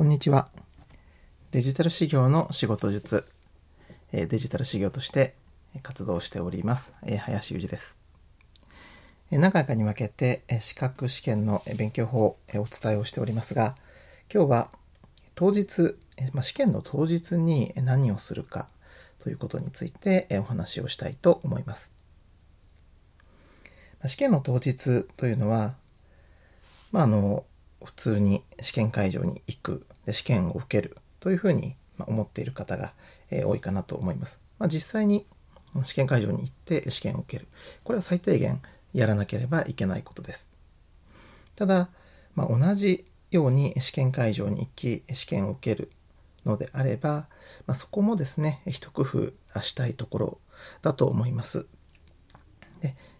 こんにちは。デジタル修行の仕事術、デジタル修行として活動しております、林裕二です。何回かに分けて資格試験の勉強法をお伝えをしておりますが、今日は当日、試験の当日に何をするかということについてお話をしたいと思います。試験の当日というのは、まあ、あの普通に試験会場に行くで試験を受けるというふうに思っている方が多いかなと思います。まあ、実際に試験会場に行って試験を受ける。これは最低限やらなければいけないことです。ただ、まあ、同じように試験会場に行き試験を受けるのであれば、まあ、そこもですね一工夫したいところだと思います。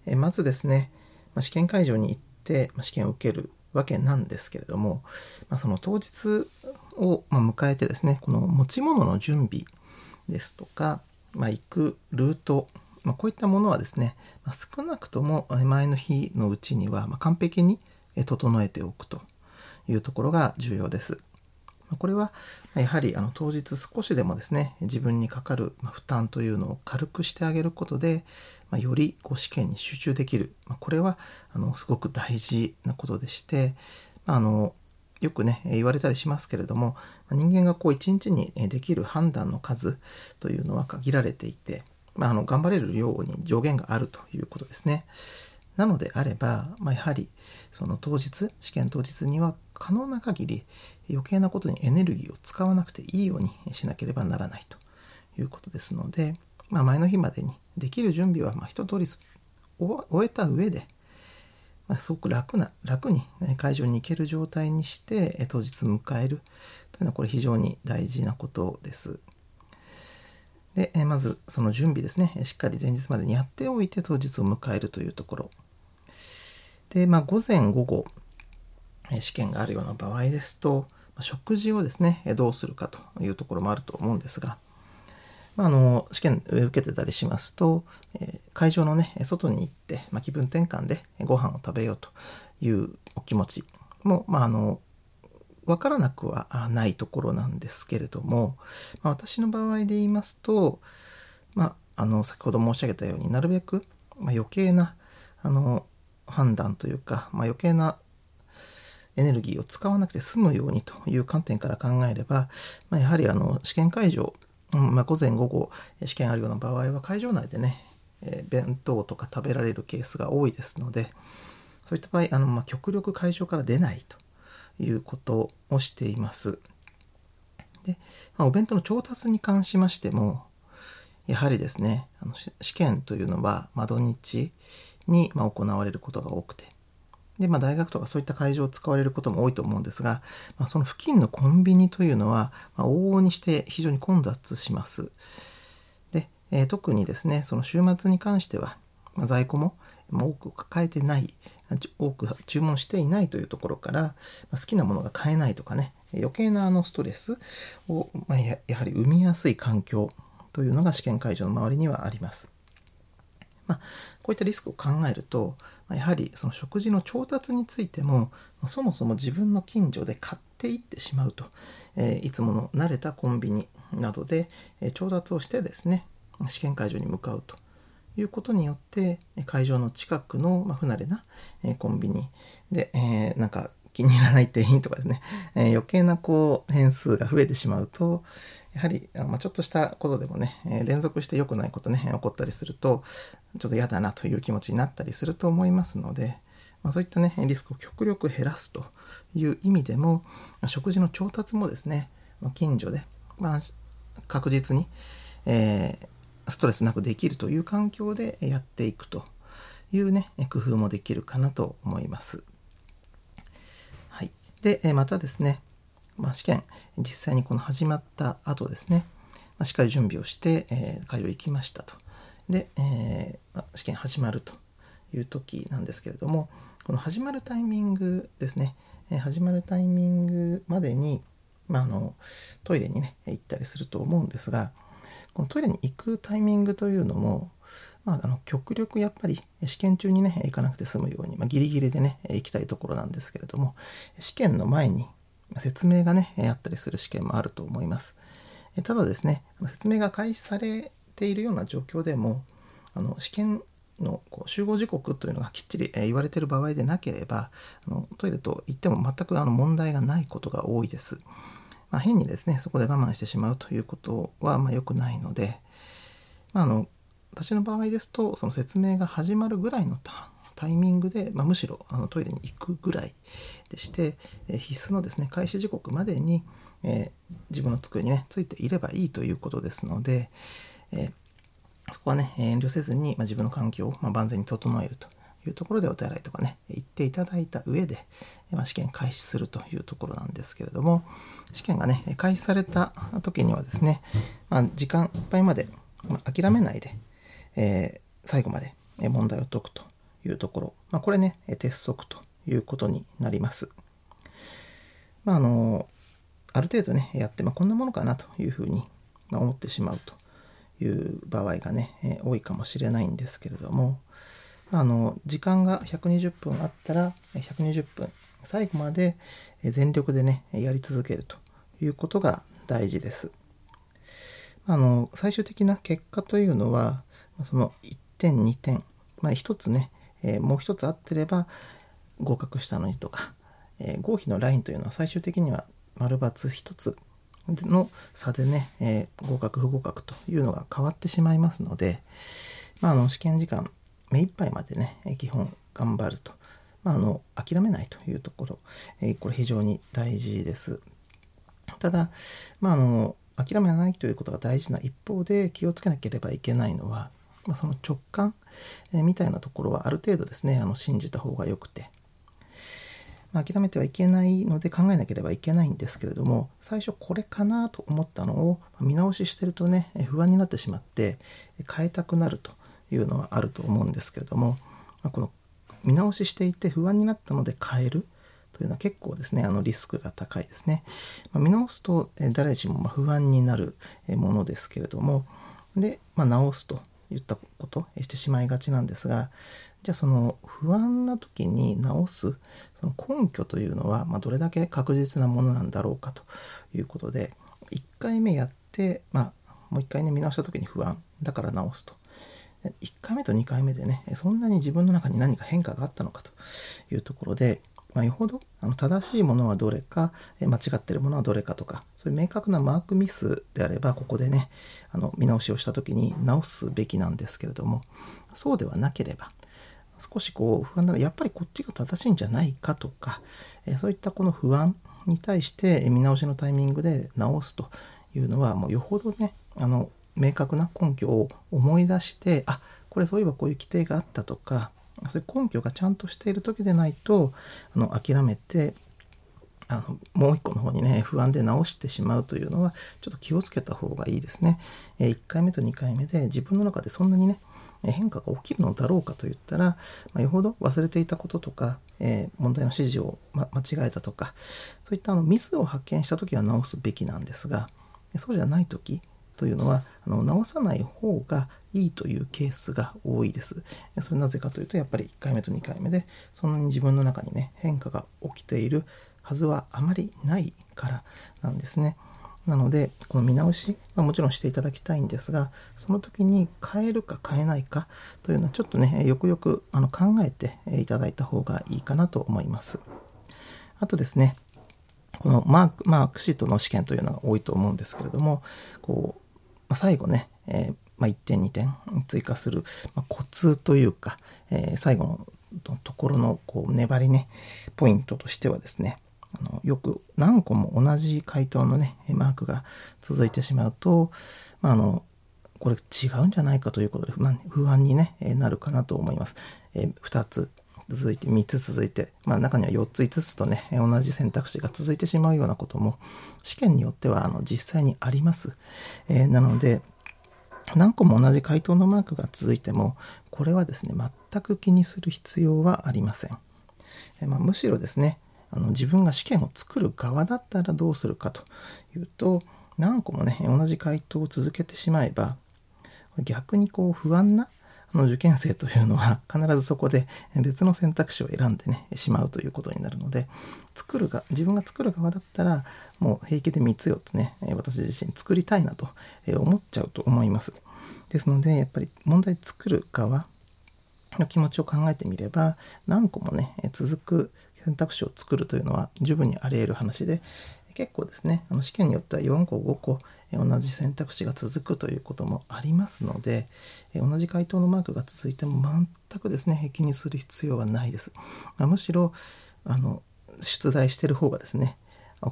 でまずですね試験会場に行って試験を受けるわけなんですけれども、まあ、その当日を迎えてですねこの持ち物の準備ですとか、まあ、行くルート、まあ、こういったものはですね、ま少なくとも前の日のうちには完璧に整えておくというところが重要です。これはやはりあの当日少しでもですね自分にかかる負担というのを軽くしてあげることで、よりこう試験に集中できる、これはあのすごく大事なことでして、あのよくね言われたりしますけれども人間がこう一日にできる判断の数というのは限られていて、まあ、あの頑張れる量に上限があるということですね。なのであれば、まあ、やはりその当日試験当日には可能な限り余計なことにエネルギーを使わなくていいようにしなければならないということですので、まあ、前の日までにできる準備はま一通り終えた上で、ま、すごく楽な楽に会場に行ける状態にして当日迎える。というのはこれ非常に大事なことです。でまずその準備ですね。しっかり前日までにやっておいて当日を迎えるというところ。で、まあ、午前午後試験があるような場合ですと、食事をですね、どうするかというところもあると思うんですが、まあ、あの試験受けてたりしますと、え会場のね、外に行って、まあ、気分転換でご飯を食べようというお気持ちも、まあ、あの分からなくはないところなんですけれども、まあ、私の場合で言いますと、まあ、あの先ほど申し上げたようになるべく、ま余計なあの判断というか、ま、余計なエネルギーを使わなくて済むようにという観点から考えれば、まあ、やはりあの試験会場、うんまあ、午前午後試験あるような場合は会場内でね、えー、弁当とか食べられるケースが多いですのでそういった場合あの、まあ、極力会場から出ないということをしています。で、まあ、お弁当の調達に関しましてもやはりですねあの試験というのは、まあ、土日にま行われることが多くてで、まあ、大学とかそういった会場を使われることも多いと思うんですが、まあ、その付近のコンビニというのは、まあ、往々にして非常に混雑します。で、えー、特にですね、その週末に関しては、まあ、在庫も多く抱えてない、多く注文していないというところから、まあ、好きなものが買えないとかね、余計なあのストレスを、まあ、やはり生みやすい環境というのが試験会場の周りにはあります。まあ、こういったリスクを考えるとやはりその食事の調達についてもそもそも自分の近所で買っていってしまうと、え、いつもの慣れたコンビニなどで、調達をしてですね試験会場に向かうということによって会場の近くの、不慣れな、コンビニで、え、なんか気に入らない店員とかですね、えー、余計なこう変数が増えてしまうとやはり、まあ、ちょっとしたことでもね、えー、連続して良くないことね起こったりするとちょっと嫌だなという気持ちになったりすると思いますので、まあ、そういったねリスクを極力減らすという意味でも、食事の調達もですね、近所で、まあ、確実に、えー、ストレスなくできるという環境でやっていくというね工夫もできるかなと思います。でまたですねまあ、試験実際にこの始まった後ですね、まあ、しっかり準備をして、えー、会場行きましたと。で、えー、ま、試験始まるという時なんですけれどもこの始まるタイミングですね、えー、始まるタイミングまでに、まあ、あのトイレにね行ったりすると思うんですがこのトイレに行くタイミングというのも、まあ、あの極力やっぱり試験中にね行かなくて済むように、まあ、ギリギリでね行きたいところなんですけれども試験の前に説明がね、あったりする試験もあると思います。ただですね、説明が開始されているような状況でも、あの試験のこう集合時刻というのがきっちり言われている場合でなければ、あのトイレと言っても全くあの問題がないことが多いです。まあ、変にですね、そこで我慢してしまうということはま良くないので、まあ、あの私の場合ですと、その説明が始まるぐらいのタイミングで、まあ、むしろあのトイレに行くぐらいでして、え必須のですね、開始時刻までに、えー、自分の机にね、ついていればいいということですので、えー、そこはね、遠慮せずに、まあ、自分の環境を、ま万全に整えると。いうところでお手洗いとかね、行っていただいた上で、まあ、試験開始するというところなんですけれども、試験がね、開始された時にはですね、まあ、時間いっぱいまで、まあ、諦めないで、えー、最後まで問題を解くというところ、まあ、これね、鉄則ということになります。まあ、あの、ある程度ね、やって、まあ、こんなものかなというふうに思ってしまうという場合がね、え多いかもしれないんですけれども、あの時間が120分あったら120分最後まで全力でねやり続けるということが大事です。あの最終的な結果というのはその1点2点、まあ、1つね、え、もう1つ合ってれば合格したのにとか、え、合否のラインというのは最終的には丸 ×1 つの差でね、え、合格不合格というのが変わってしまいますので、まあ、あの試験時間目いっぱいまでね、基本頑張ると。まあ、あの、諦めないというところ、えこれ非常に大事です。ただ、まあ、あの、諦めないということが大事な一方で気をつけなければいけないのは、まあ、その直感、えみたいなところはある程度ですね、あの信じた方がよくて、まあ、諦めてはいけないので考えなければいけないんですけれども最初これかなと思ったのを見直ししてるとね不安になってしまって変えたくなるというのはあると思うんですけれども、まこの見直ししていて不安になったので変えるというのは結構ですね、あのリスクが高いですね。まあ、見直すと、え誰しもま不安になるものですけれども、で、まあ、直すといったことしてしまいがちなんですが、じゃあその不安な時に直すその根拠というのは、まあ、どれだけ確実なものなんだろうかということで、1回目やって、まあ、もう1回ね、見直した時に不安だから直すと1回目と2回目でね、そんなに自分の中に何か変化があったのかというところで、まあ、よほどあの正しいものはどれか、間違ってるものはどれかとか、そういう明確なマークミスであれば、ここでね、あの見直しをした時に直すべきなんですけれども、そうではなければ、少しこう不安なら、やっぱりこっちが正しいんじゃないかとか、そういったこの不安に対して見直しのタイミングで直すというのは、もうよほどね、あの明確な根拠を思い出してあこれそういえばこういう規定があったとかそういう根拠がちゃんとしている時でないとあの諦めてあのもう一個の方にね不安で直してしまうというのはちょっと気をつけた方がいいですね。え1回目と2回目で自分の中でそんなにね変化が起きるのだろうかといったら、まあ、よほど忘れていたこととか、えー、問題の指示を、ま、間違えたとかそういったあのミスを発見した時は直すべきなんですがそうじゃない時というのはあの直さない方がいいというケースが多いです。それなぜかというとやっぱり1回目と2回目でそんなに自分の中にね変化が起きているはずはあまりないからなんですね。なので、この見直し、まあ、もちろんしていただきたいんですが、その時に変えるか変えないかというのはちょっとね、よくよくあの考えていただいた方がいいかなと思います。あとですね、このマーク、マークシートの試験というのが多いと思うんですけれども、こう、まあ、最後ね、えー、まあ、1点2点追加する、まあ、コツというか、えー、最後のところのこう粘りねポイントとしてはですねあのよく何個も同じ回答のねマークが続いてしまうと、まあ、のこれ違うんじゃないかということで不安に、ね、なるかなと思います。えー、2つ続いて3つ続いて、まあ、中には4つ5つとね同じ選択肢が続いてしまうようなことも試験によってはあの実際にあります、えー、なので何個も同じ回答のマークが続いてもこれはですね全く気にする必要はありません、えー、まあ、むしろですねあの自分が試験を作る側だったらどうするかというと何個もね同じ回答を続けてしまえば逆にこう不安なあの受験生というのは必ずそこで別の選択肢を選んでねしまうということになるので作るが自分が作る側だったらもう平気で3つ4つね私自身作りたいなと思っちゃうと思います。ですのでやっぱり問題作る側の気持ちを考えてみれば何個もね続く選択肢を作るというのは十分にあり得る話で結構ですねあの試験によっては4個5個同じ選択肢が続くということもありますので同じ回答のマークが続いても全くですね気にする必要はないです、まあ、むしろあの出題してる方がですね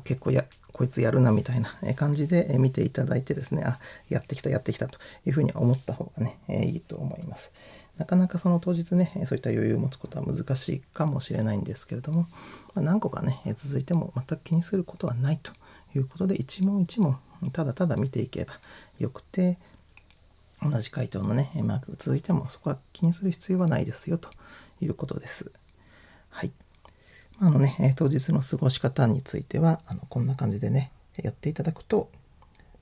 結構やこいつやるなみたいな感じで見ていただいてですねあやってきたやってきたというふうに思った方がねいいと思います。なかなかその当日ねそういった余裕を持つことは難しいかもしれないんですけれども何個かね続いても全く気にすることはないということで一問一問ただただ見ていけばよくて同じ回答のねマークが続いてもそこは気にする必要はないですよということです。はい。あのね、当日の過ごし方についてはあのこんな感じでねやっていただくと、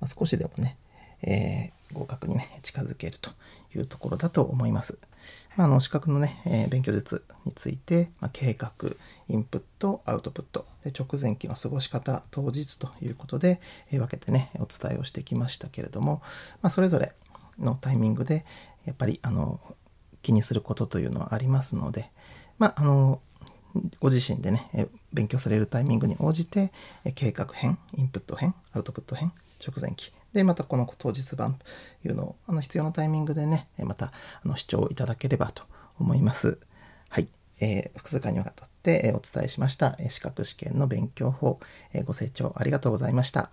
ま、少しでもね、え、合格にね近づけるというところだと思います。まあ、の資格のね、え、勉強術について、ま、計画、インプット、アウトプット、で直前期の過ごし方、当日ということで、え、分けてね、お伝えをしてきましたけれども、まあ、それぞれのタイミングで、やっぱりあの気にすることというのはありますので、まあ、あのご自身でね、勉強されるタイミングに応じて、計画編、インプット編、アウトプット編、直前期、で、またこの当日版というのを、あの必要なタイミングでね、またあの視聴いただければと思います。はい。えー、複数回にわたってお伝えしました資格試験の勉強法、ご清聴ありがとうございました。